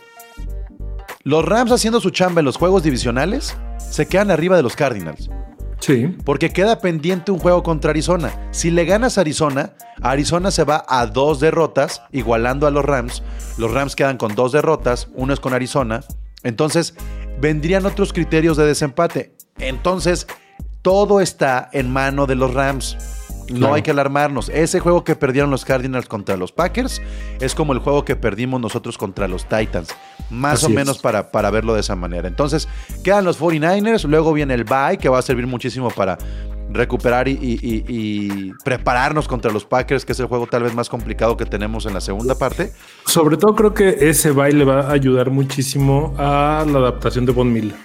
[SPEAKER 2] los Rams haciendo su chamba en los juegos divisionales se quedan arriba de los Cardinals.
[SPEAKER 3] Sí.
[SPEAKER 2] Porque queda pendiente un juego contra Arizona. Si le ganas a Arizona, Arizona se va a dos derrotas, igualando a los Rams. Los Rams quedan con dos derrotas, uno es con Arizona. Entonces, vendrían otros criterios de desempate. Entonces, todo está en mano de los Rams. No
[SPEAKER 3] Claro.
[SPEAKER 2] hay que alarmarnos. Ese juego que perdieron los Cardinals contra los Packers es como el juego que perdimos nosotros contra los Titans. Más
[SPEAKER 3] Así
[SPEAKER 2] o menos para, para verlo de esa manera. Entonces, quedan los 49ers, luego viene el bye, que va a servir muchísimo para recuperar y, y- y- y prepararnos contra los Packers, que es el juego tal vez más complicado que tenemos en la segunda parte.
[SPEAKER 3] Sobre todo creo que ese baile va a ayudar muchísimo a la adaptación de Von Miller.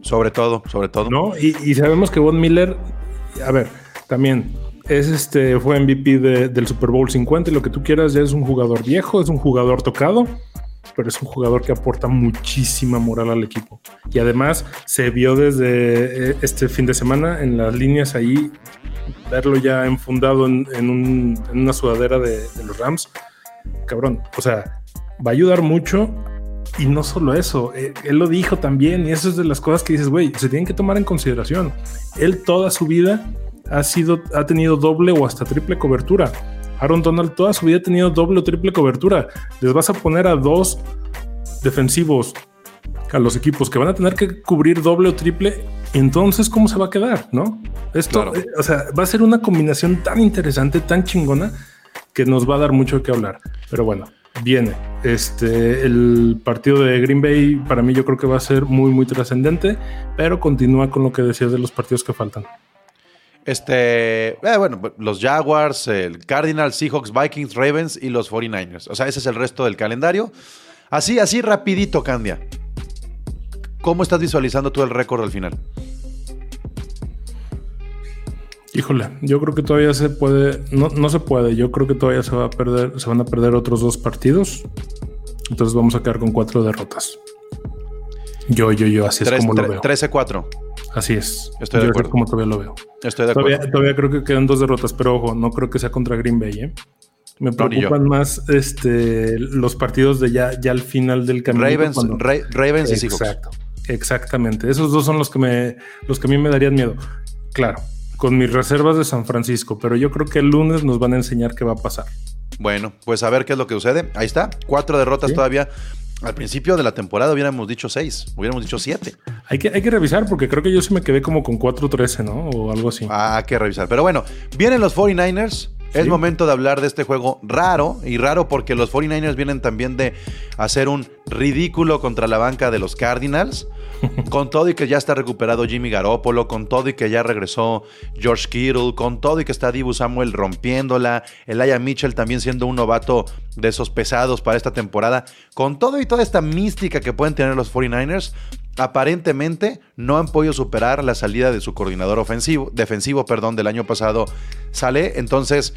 [SPEAKER 2] Sobre todo, sobre todo.
[SPEAKER 3] ¿No? Y, y sabemos que Von Miller, a ver, también es este, fue MVP de- del Super Bowl 50 y lo que tú quieras, ya es un jugador viejo, es un jugador tocado, pero es un jugador que aporta muchísima moral al equipo. Y además se vio desde eh, este fin de semana en las líneas ahí, verlo ya enfundado en, en un- en una sudadera de, de los Rams. Cabrón, o sea, va a ayudar mucho y no solo eso, eh, él lo dijo también, y eso es de las cosas que dices, güey, se tienen que tomar en consideración. Él toda su vida ha sido, ha tenido doble o hasta triple cobertura. Aaron Donald toda su vida ha tenido doble o triple cobertura. Les vas a poner a dos defensivos a los equipos que van a tener que cubrir doble o triple. Entonces, ¿cómo se va a quedar? ¿No? Esto,
[SPEAKER 2] Claro.
[SPEAKER 3] eh, o sea, va a ser una combinación tan interesante, tan chingona, que nos va a dar mucho que hablar. Pero bueno, viene. Este, el partido de Green Bay para mí yo creo que va a ser muy, muy trascendente, pero continúa con lo que decías de los partidos que faltan.
[SPEAKER 2] Este, eh, bueno, los Jaguars, el Cardinals, Seahawks, Vikings, Ravens y los 49ers. O sea, ese es el resto del calendario. Así, así rapidito, Candia. ¿Cómo estás visualizando tú el récord al final?
[SPEAKER 3] Híjole, yo creo que todavía se puede, no, no se puede, yo creo que todavía se va a perder, se van a perder otros dos partidos. Entonces vamos a quedar con cuatro derrotas. Yo, yo, yo, así es como lo veo.
[SPEAKER 2] 13-4.
[SPEAKER 3] Así es.
[SPEAKER 2] Estoy de
[SPEAKER 3] yo
[SPEAKER 2] acuerdo.
[SPEAKER 3] es como todavía lo veo.
[SPEAKER 2] Estoy de acuerdo.
[SPEAKER 3] Todavía, creo que quedan dos derrotas, pero ojo, no creo que sea contra Green Bay. ¿eh? Me
[SPEAKER 2] No,
[SPEAKER 3] preocupan más este, los partidos de ya, ya al final del camino.
[SPEAKER 2] Ravens,
[SPEAKER 3] cuando-
[SPEAKER 2] Ra- Ravens y Seahawks.
[SPEAKER 3] Exacto, exactamente. Esos dos son los que me, los que a mí me darían miedo. Claro, con mis reservas de San Francisco, pero yo creo que el lunes nos van a enseñar qué va a pasar.
[SPEAKER 2] Bueno, pues a ver qué es lo que sucede. Ahí está. Cuatro derrotas
[SPEAKER 3] Sí.
[SPEAKER 2] todavía. Al principio de la temporada hubiéramos dicho seis. Hubiéramos dicho siete.
[SPEAKER 3] Hay que, hay que revisar porque creo que yo sí me quedé como con 4-13, ¿no? O algo así.
[SPEAKER 2] Ah, hay que revisar. Pero bueno, vienen los 49ers. Es momento de hablar de este juego raro y raro porque los 49ers vienen también de hacer un ridículo contra la banca de los Cardinals. Con todo y que ya está recuperado Jimmy Garoppolo, con todo y que ya regresó George Kittle, con todo y que está Dibu Samuel rompiéndola, Elijah Mitchell también siendo un novato de esos pesados para esta temporada, con todo y toda esta mística que pueden tener los 49ers, aparentemente no han podido superar la salida de su coordinador ofensivo, defensivo, perdón, del año pasado, sale, entonces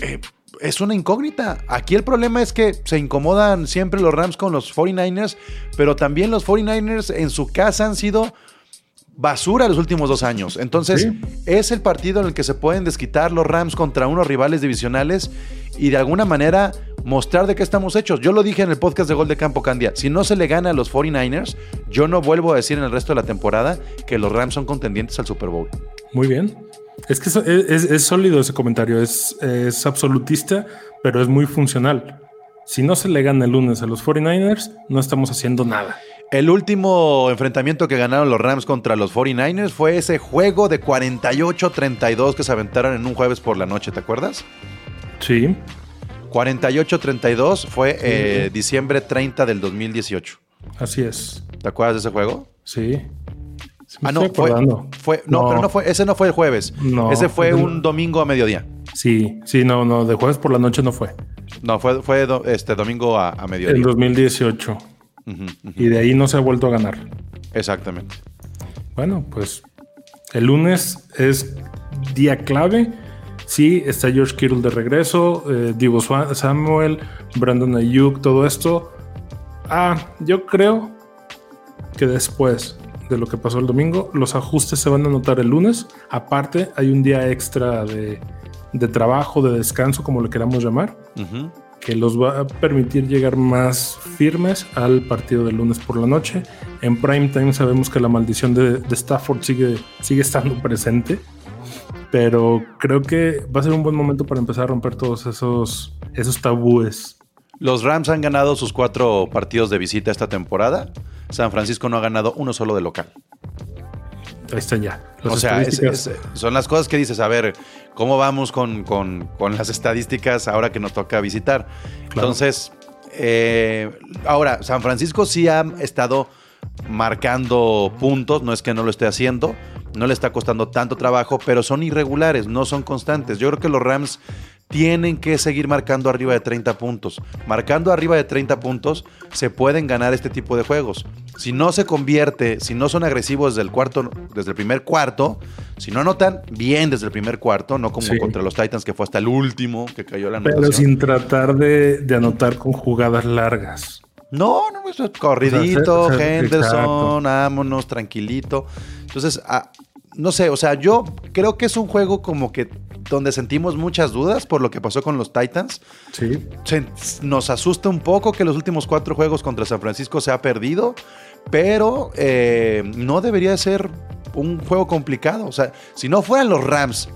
[SPEAKER 2] eh, es una incógnita. Aquí el problema es que se incomodan siempre los Rams con los 49ers, pero también los 49ers en su casa han sido basura los últimos dos años. Entonces,
[SPEAKER 3] Sí.
[SPEAKER 2] es el partido en el que se pueden desquitar los Rams contra unos rivales divisionales y de alguna manera mostrar de qué estamos hechos. Yo lo dije en el podcast de Gol de Campo Candia. Si no se le gana a los 49ers, yo no vuelvo a decir en el resto de la temporada que los Rams son contendientes al Super Bowl.
[SPEAKER 3] Muy bien. Es que es- es sólido ese comentario. Es, es absolutista, pero es muy funcional. Si no se le gana el lunes a los 49ers, no estamos haciendo nada.
[SPEAKER 2] El último enfrentamiento que ganaron los Rams contra los 49ers fue ese juego de 48-32 que se aventaron en un jueves por la noche, ¿te acuerdas?
[SPEAKER 3] Sí.
[SPEAKER 2] 48-32 fue eh, diciembre 30 del 2018.
[SPEAKER 3] Así es.
[SPEAKER 2] ¿Te acuerdas de ese juego?
[SPEAKER 3] Sí.
[SPEAKER 2] Ah, no, fue, fue- no, pero no fue, ese no fue el jueves.
[SPEAKER 3] No.
[SPEAKER 2] ese fue
[SPEAKER 3] no.
[SPEAKER 2] un domingo a mediodía.
[SPEAKER 3] Sí, sí, no, no, de jueves por la noche no fue.
[SPEAKER 2] No, fue, fue do- este domingo a, a
[SPEAKER 3] En
[SPEAKER 2] mediodía.
[SPEAKER 3] 2018.
[SPEAKER 2] Ujú, ujú.
[SPEAKER 3] Y de ahí no se ha vuelto a ganar.
[SPEAKER 2] Exactamente.
[SPEAKER 3] Bueno, pues el lunes es día clave. Sí, está George Kittle de regreso, eh, Divo Samuel, Brandon Ayuk, todo esto. Ah, yo creo que después de lo que pasó el domingo, los ajustes se van a notar el lunes. Aparte, hay un día extra de, de trabajo, de descanso, como le queramos llamar, que los va a permitir llegar más firmes al partido del lunes por la noche. En prime time sabemos que la maldición de, de Stafford sigue, sigue estando presente, pero creo que va a ser un buen momento para empezar a romper todos esos, esos tabúes.
[SPEAKER 2] Los Rams han ganado sus cuatro partidos de visita esta temporada. San Francisco no ha ganado uno solo de local.
[SPEAKER 3] Ahí están ya. Las
[SPEAKER 2] o sea, es-
[SPEAKER 3] estadísticas.
[SPEAKER 2] es- son las cosas que dices, a ver, ¿cómo vamos con, con- con las estadísticas ahora que nos toca visitar?
[SPEAKER 3] Claro.
[SPEAKER 2] Entonces, eh, ahora, San Francisco sí ha estado marcando puntos, no es que no lo esté haciendo, no le está costando tanto trabajo, pero son irregulares, no son constantes. Yo creo que los Rams tienen que seguir marcando arriba de 30 puntos. Marcando arriba de 30 puntos se pueden ganar este tipo de juegos. Si no se convierte, si no son agresivos desde el cuarto, desde el primer cuarto, si no anotan bien desde el primer cuarto, no como
[SPEAKER 3] Sí.
[SPEAKER 2] contra los Titans que fue hasta el último que cayó la
[SPEAKER 3] pero
[SPEAKER 2] anotación.
[SPEAKER 3] sin tratar de, de anotar con jugadas largas.
[SPEAKER 2] No, no, eso es corridito,
[SPEAKER 3] O sea, se-
[SPEAKER 2] Henderson, vámonos, tranquilito. Entonces, ah, no sé, o sea, yo creo que es un juego como que donde sentimos muchas dudas por lo que pasó con los Titans.
[SPEAKER 3] Sí.
[SPEAKER 2] Se- nos asusta un poco que los últimos cuatro juegos contra San Francisco se ha perdido, pero eh, no debería ser un juego complicado. O sea, si no fueran los Rams,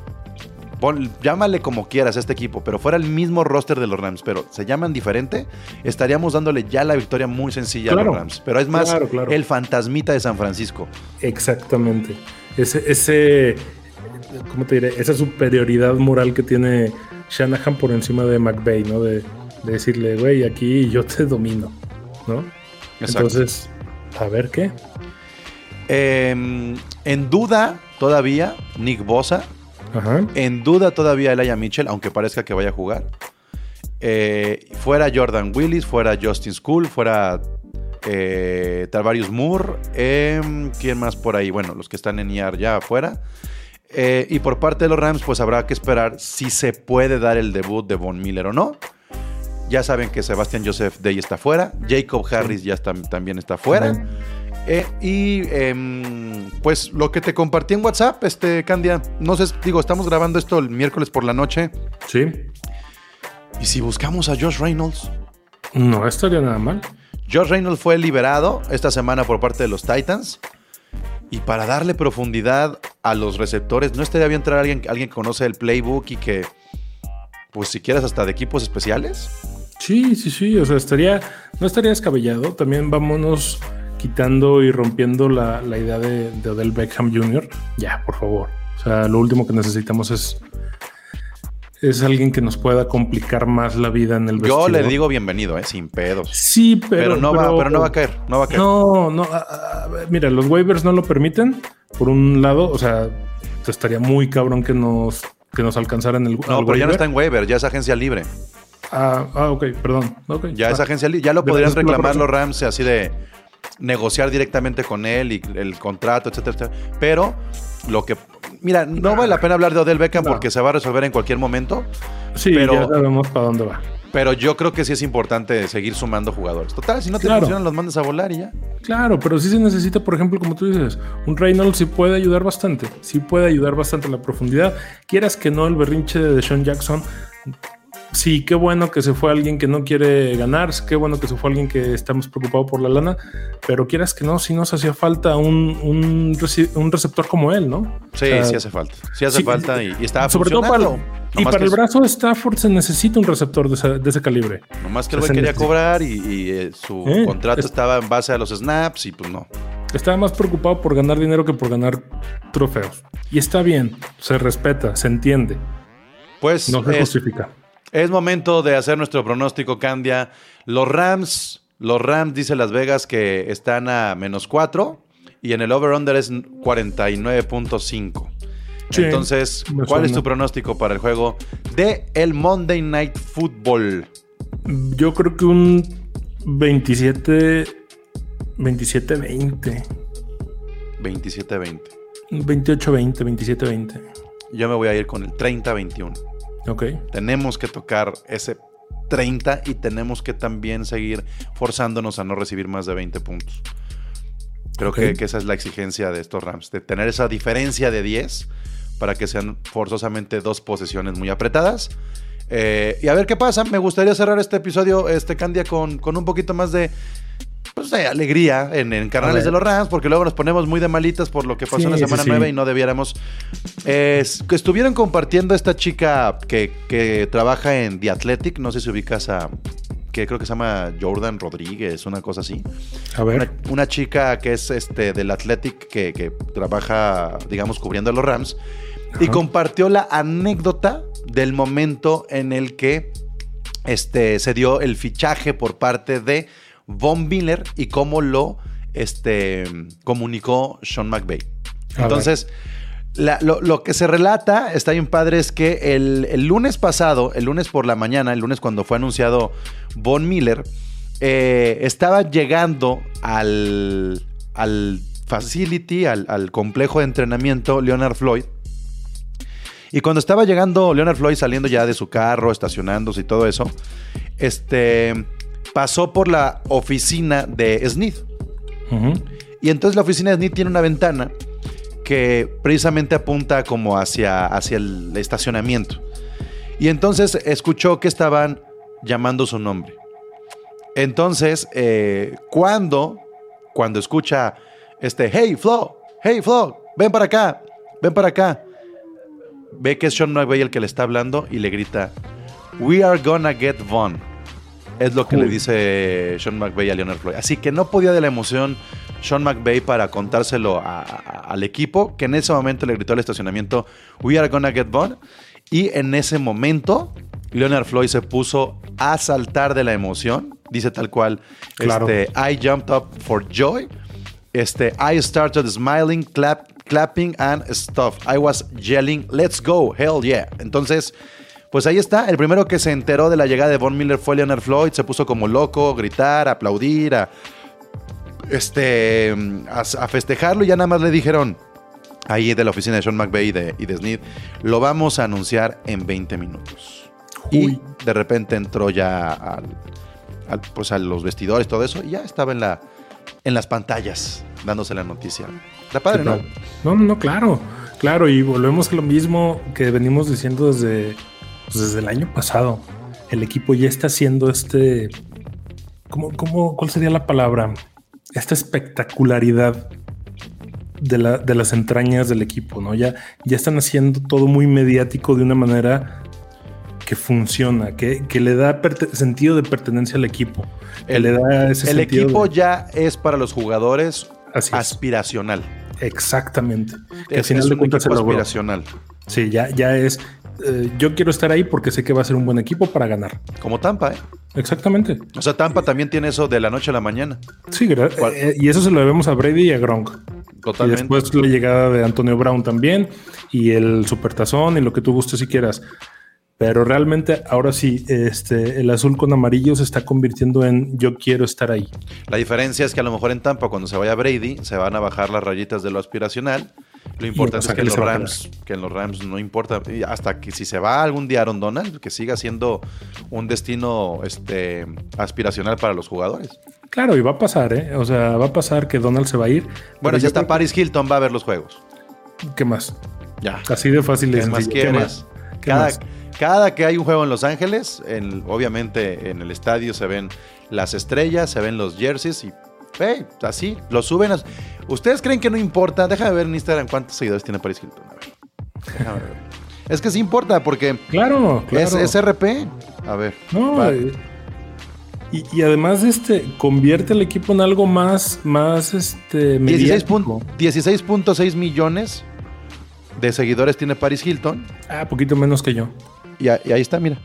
[SPEAKER 2] pon- llámale como quieras a este equipo, pero fuera el mismo roster de los Rams, pero se llaman diferente, estaríamos dándole ya la victoria muy sencilla a los Rams. Pero es más
[SPEAKER 3] Claro, claro.
[SPEAKER 2] el fantasmita de San Francisco.
[SPEAKER 3] Exactamente. Ese, ese, ¿cómo te diré? Esa superioridad moral que tiene Shanahan por encima de McVay, ¿no? De, de decirle, güey, aquí yo te domino, ¿no?
[SPEAKER 2] Exacto.
[SPEAKER 3] Entonces, a ver qué.
[SPEAKER 2] Eh, en duda todavía Nick Bosa,
[SPEAKER 3] Ajá.
[SPEAKER 2] En duda todavía Elijah Mitchell, aunque parezca que vaya a jugar. Eh, fuera Jordan Willis, fuera Justin School, fuera eh, Tarvarius Moore. em, ¿Quién más por ahí? Bueno, los que están en IAR ya afuera. Eh, y por parte de los Rams, pues habrá que esperar si se puede dar el debut de Von Miller o no. Ya saben que Sebastián Joseph Day está fuera. Jacob Harris ya está- también está fuera. Eh, y em, pues lo que te compartí en WhatsApp, este Candia, no sé, digo, estamos grabando esto el miércoles por la noche.
[SPEAKER 3] Sí.
[SPEAKER 2] ¿Y si buscamos a Josh Reynolds?
[SPEAKER 3] No estaría nada mal.
[SPEAKER 2] Josh Reynolds fue liberado esta semana por parte de los Titans. Y para darle profundidad a los receptores, ¿no estaría bien a alguien, alguien que conoce el playbook y que, pues si quieres, hasta de equipos especiales?
[SPEAKER 3] Sí, sí, sí. O sea, estaría, no estaría descabellado. También vámonos quitando y rompiendo la, la idea de, de Odell Beckham Jr. Ya, por favor. O sea, lo último que necesitamos es, es alguien que nos pueda complicar más la vida en el
[SPEAKER 2] Yo
[SPEAKER 3] vestidor.
[SPEAKER 2] le digo bienvenido, ¿eh? sin pedos.
[SPEAKER 3] Sí, pero,
[SPEAKER 2] Pero, no va, pero no va a caer, no va a caer.
[SPEAKER 3] No, no. a- a- mira, los waivers no lo permiten. Por un lado, o sea, estaría muy cabrón que nos, que nos alcanzaran el.
[SPEAKER 2] No, pero ya no está en waiver, ya es agencia libre.
[SPEAKER 3] Ah, ah, ok, perdón. Ok,
[SPEAKER 2] Ya
[SPEAKER 3] va.
[SPEAKER 2] es agencia libre. Ya lo podrían reclamar los Rams así de negociar directamente con él y el contrato, etcétera, etcétera. Pero lo que. Mira, no vale la pena hablar de Odell Beckham
[SPEAKER 3] No.
[SPEAKER 2] porque se va a resolver en cualquier momento.
[SPEAKER 3] Sí,
[SPEAKER 2] pero-
[SPEAKER 3] ya sabemos para dónde va.
[SPEAKER 2] Pero yo creo que sí es importante seguir sumando jugadores. Total, si no te
[SPEAKER 3] Claro.
[SPEAKER 2] funcionan, los mandas a volar y ya.
[SPEAKER 3] Claro, pero sí se necesita, por ejemplo, como tú dices, un Reynolds sí puede ayudar bastante. Sí puede ayudar bastante en la profundidad. Quieras que no, el berrinche de Deshaun Jackson sí, qué bueno que se fue alguien que no quiere ganar, qué bueno que se fue alguien que estamos preocupado por la lana, pero quieras que no, si nos hacía falta un, un, receptor como él, ¿no?
[SPEAKER 2] Sí,
[SPEAKER 3] O sea,
[SPEAKER 2] sí hace falta. Sí hace
[SPEAKER 3] sí,
[SPEAKER 2] falta y, y estaba
[SPEAKER 3] Sobre todo para, y para el brazo de Stafford se necesita un receptor de ese, de ese calibre.
[SPEAKER 2] Nomás que el güey quería cobrar y, y, eh, su
[SPEAKER 3] Eh,
[SPEAKER 2] contrato
[SPEAKER 3] es-
[SPEAKER 2] estaba en base a los snaps y pues no.
[SPEAKER 3] Estaba más preocupado por ganar dinero que por ganar trofeos. Y está bien, se respeta, se entiende,
[SPEAKER 2] Pues
[SPEAKER 3] no se
[SPEAKER 2] es,
[SPEAKER 3] justifica.
[SPEAKER 2] Es momento de hacer nuestro pronóstico, Candia. Los Rams, los Rams, dice Las Vegas, que están a menos 4 y en el over-under es 49.5.
[SPEAKER 3] Sí,
[SPEAKER 2] Entonces, ¿cuál es tu pronóstico para el juego de el Monday Night Football?
[SPEAKER 3] Yo creo que un 27 27-20.
[SPEAKER 2] 27-20.
[SPEAKER 3] 28-20, 27-20.
[SPEAKER 2] Yo me voy a ir con el 30-21.
[SPEAKER 3] Ok.
[SPEAKER 2] Tenemos que tocar ese 30 y tenemos que también seguir forzándonos a no recibir más de 20 puntos. Creo que esa es la exigencia de estos Rams, de tener esa diferencia de 10 para que sean forzosamente dos posesiones muy apretadas. Eh, y a ver qué pasa. Me gustaría cerrar este episodio, este Candia, con, con un poquito más de, pues, de alegría en, en Carnales de los Rams, porque luego nos ponemos muy de malitas por lo que pasó en la semana
[SPEAKER 3] sí, sí.
[SPEAKER 2] 9 y no debiéramos. Eh, estuvieron compartiendo esta chica que, que trabaja en The Athletic, no sé si ubicas a. que creo que se llama Jordan Rodríguez, una cosa así.
[SPEAKER 3] A ver.
[SPEAKER 2] Una, una chica que es este del Athletic que, que trabaja, digamos, cubriendo a los Rams. Y compartió la anécdota del momento en el que este, se dio el fichaje por parte de Von Miller y cómo lo este, comunicó Sean McVay. Entonces, la- lo, lo que se relata, está bien padre, es que el, el lunes pasado, el lunes por la mañana, el lunes cuando fue anunciado Von Miller, eh, estaba llegando al, al facility, al, al complejo de entrenamiento Leonard Floyd. Y cuando estaba llegando Leonard Floyd saliendo ya de su carro, estacionándose y todo eso, este pasó por la oficina de Smith. Y entonces la oficina de Smith tiene una ventana que precisamente apunta como hacia, hacia el estacionamiento. Y entonces escuchó que estaban llamando su nombre. Entonces, eh, cuando, cuando escucha este, hey Flo, hey Flo, ven para acá, ven para acá, ve que es Sean McVay el que le está hablando y le grita, we are gonna get Von. Es lo que le dice Sean McVay a Leonard Floyd. Así que no podía de la emoción Sean McVay para contárselo a- a- al equipo, que en ese momento le gritó al estacionamiento, We are gonna get Von. Y en ese momento, Leonard Floyd se puso a saltar de la emoción. Dice tal cual,
[SPEAKER 3] Claro.
[SPEAKER 2] este, I jumped up for joy. Este, I started smiling, clap, clapping and stuff. I was yelling, let's go, hell yeah. Entonces, pues ahí está. El primero que se enteró de la llegada de Von Miller fue Leonard Floyd. Se puso como loco, gritar, aplaudir, a, este, a, a festejarlo. Y ya nada más le dijeron ahí de la oficina de Sean McVay y de, y de Snead, lo vamos a anunciar en 20 minutos. Y
[SPEAKER 3] Uy.
[SPEAKER 2] de repente entró ya al, al- pues a los vestidores, todo eso, y ya estaba en, la, en las pantallas dándose la noticia. Está padre, ¿no?
[SPEAKER 3] No, no, no, claro. Claro, y volvemos a lo mismo que venimos diciendo desde, pues, desde el año pasado. El equipo ya está haciendo este. ¿cómo, cómo, ¿Cuál sería la palabra? Esta espectacularidad de, la- de las entrañas del equipo, ¿no? Ya, ya están haciendo todo muy mediático de una manera que funciona, que, que le da sentido de pertenencia al equipo. que
[SPEAKER 2] El-
[SPEAKER 3] le da ese
[SPEAKER 2] El
[SPEAKER 3] sentido
[SPEAKER 2] equipo
[SPEAKER 3] de-
[SPEAKER 2] ya es para los jugadores
[SPEAKER 3] Así
[SPEAKER 2] aspiracional.
[SPEAKER 3] Exactamente. Que al
[SPEAKER 2] Es,
[SPEAKER 3] final
[SPEAKER 2] es
[SPEAKER 3] de cuentas
[SPEAKER 2] aspiracional.
[SPEAKER 3] Sí, ya, ya es. Eh, yo quiero estar ahí porque sé que va a ser un buen equipo para ganar.
[SPEAKER 2] Como Tampa, ¿eh?
[SPEAKER 3] Exactamente.
[SPEAKER 2] O sea, Tampa también tiene eso de la noche a la mañana.
[SPEAKER 3] Sí, eh, y eso se lo debemos a Brady y a Gronk. Y
[SPEAKER 2] Totalmente.
[SPEAKER 3] después la llegada de Antonio Brown también y el supertazón y lo que tú gustes si quieras. Pero realmente ahora sí, este, el azul con amarillo se está convirtiendo en yo quiero estar ahí.
[SPEAKER 2] La diferencia es que a lo mejor en Tampa, cuando se vaya Brady, se van a bajar las rayitas de lo aspiracional. Lo importante es que en, los Rams, que en los Rams no importa. Hasta que si se va algún día Aaron Donald, que siga siendo un destino este, aspiracional para los jugadores.
[SPEAKER 3] Claro, y va a pasar, ¿eh? O sea, va a pasar que Donald se va a ir.
[SPEAKER 2] Bueno, hasta
[SPEAKER 3] creo
[SPEAKER 2] Paris Hilton va a ver los juegos.
[SPEAKER 3] ¿Qué más?
[SPEAKER 2] Ya.
[SPEAKER 3] Así de fácil
[SPEAKER 2] ¿Qué más.
[SPEAKER 3] ¿Qué más? ¿Qué
[SPEAKER 2] Cada,
[SPEAKER 3] más?
[SPEAKER 2] Cada que hay un juego en Los Ángeles, en- obviamente en el estadio se ven las estrellas, se ven los jerseys y ve, así, lo suben. a- ¿Ustedes creen que no importa? Déjame ver en Instagram cuántos seguidores tiene Paris Hilton. A ver. Déjame ver. Es que sí importa porque
[SPEAKER 3] Claro, claro.
[SPEAKER 2] es, es RP. A ver.
[SPEAKER 3] No, eh, y, y además este convierte al equipo en algo más, más este
[SPEAKER 2] 16
[SPEAKER 3] mediático.
[SPEAKER 2] pun- 16.6 millones de seguidores tiene Paris Hilton.
[SPEAKER 3] Ah, poquito menos que yo.
[SPEAKER 2] Y, a- y ahí está, mira.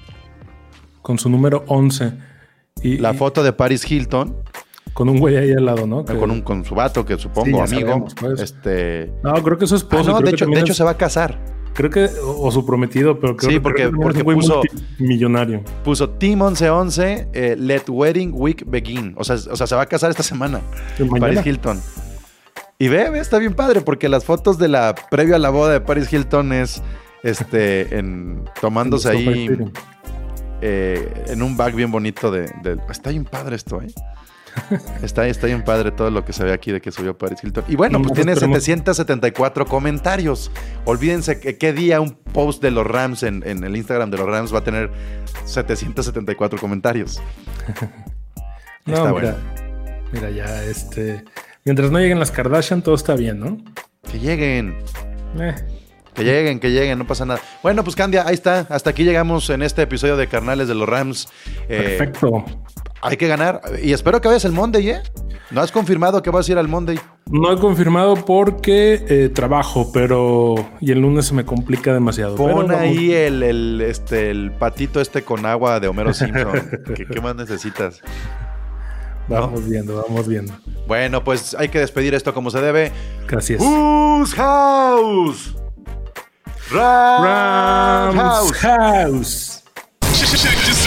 [SPEAKER 3] Con su número 11. Y,
[SPEAKER 2] La foto de Paris Hilton
[SPEAKER 3] con un güey ahí al lado, ¿no? Que-
[SPEAKER 2] con, un, con su vato, que supongo,
[SPEAKER 3] Sí,
[SPEAKER 2] amigo.
[SPEAKER 3] sabemos, pues.
[SPEAKER 2] Este.
[SPEAKER 3] No, creo que es su
[SPEAKER 2] Ah,
[SPEAKER 3] esposo.
[SPEAKER 2] no,
[SPEAKER 3] creo
[SPEAKER 2] de hecho, de hecho
[SPEAKER 3] es-
[SPEAKER 2] se va a casar.
[SPEAKER 3] Creo que, o, o su prometido, pero creo
[SPEAKER 2] Sí,
[SPEAKER 3] que
[SPEAKER 2] porque-
[SPEAKER 3] creo que
[SPEAKER 2] porque
[SPEAKER 3] es un güey
[SPEAKER 2] puso-
[SPEAKER 3] multimillonario.
[SPEAKER 2] Puso Team 1111, eh, Let Wedding Week Begin. O sea, o sea, se va a casar esta semana. Paris Hilton. Y ve, ve, está bien padre, porque las fotos de la previo a la boda de Paris Hilton es este en tomándose ahí eh, en un bag bien bonito de, de- Está bien padre esto, ¿eh? Está, está bien padre todo lo que se ve aquí de que subió Paris Hilton. Y bueno, pues
[SPEAKER 3] Nomás
[SPEAKER 2] tiene
[SPEAKER 3] esperemos-
[SPEAKER 2] 774 comentarios. Olvídense que qué día un post de los Rams en, en el Instagram de los Rams va a tener 774 comentarios.
[SPEAKER 3] No,
[SPEAKER 2] Está
[SPEAKER 3] mira,
[SPEAKER 2] bueno.
[SPEAKER 3] mira, ya este. Mientras no lleguen las Kardashian, todo está bien, ¿no?
[SPEAKER 2] Que lleguen.
[SPEAKER 3] Eh,
[SPEAKER 2] Que lleguen, que lleguen, no pasa nada. Bueno, pues Candia, ahí está. Hasta aquí llegamos en este episodio de Carnales de los Rams. Eh,
[SPEAKER 3] perfecto.
[SPEAKER 2] Hay que ganar. Y espero que vayas el Monday, ¿eh? ¿No has confirmado que vas a ir al Monday?
[SPEAKER 3] No he confirmado porque eh, trabajo, pero. Y el lunes se me complica demasiado.
[SPEAKER 2] Pon ahí el, el, este, el patito este con agua de Homero Simpson. ¿Qué, qué más necesitas?
[SPEAKER 3] Vamos viendo, vamos viendo.
[SPEAKER 2] Bueno, pues hay que despedir esto como se debe.
[SPEAKER 3] Es.
[SPEAKER 2] Whose house? Rams
[SPEAKER 3] Rams
[SPEAKER 2] house.
[SPEAKER 3] House.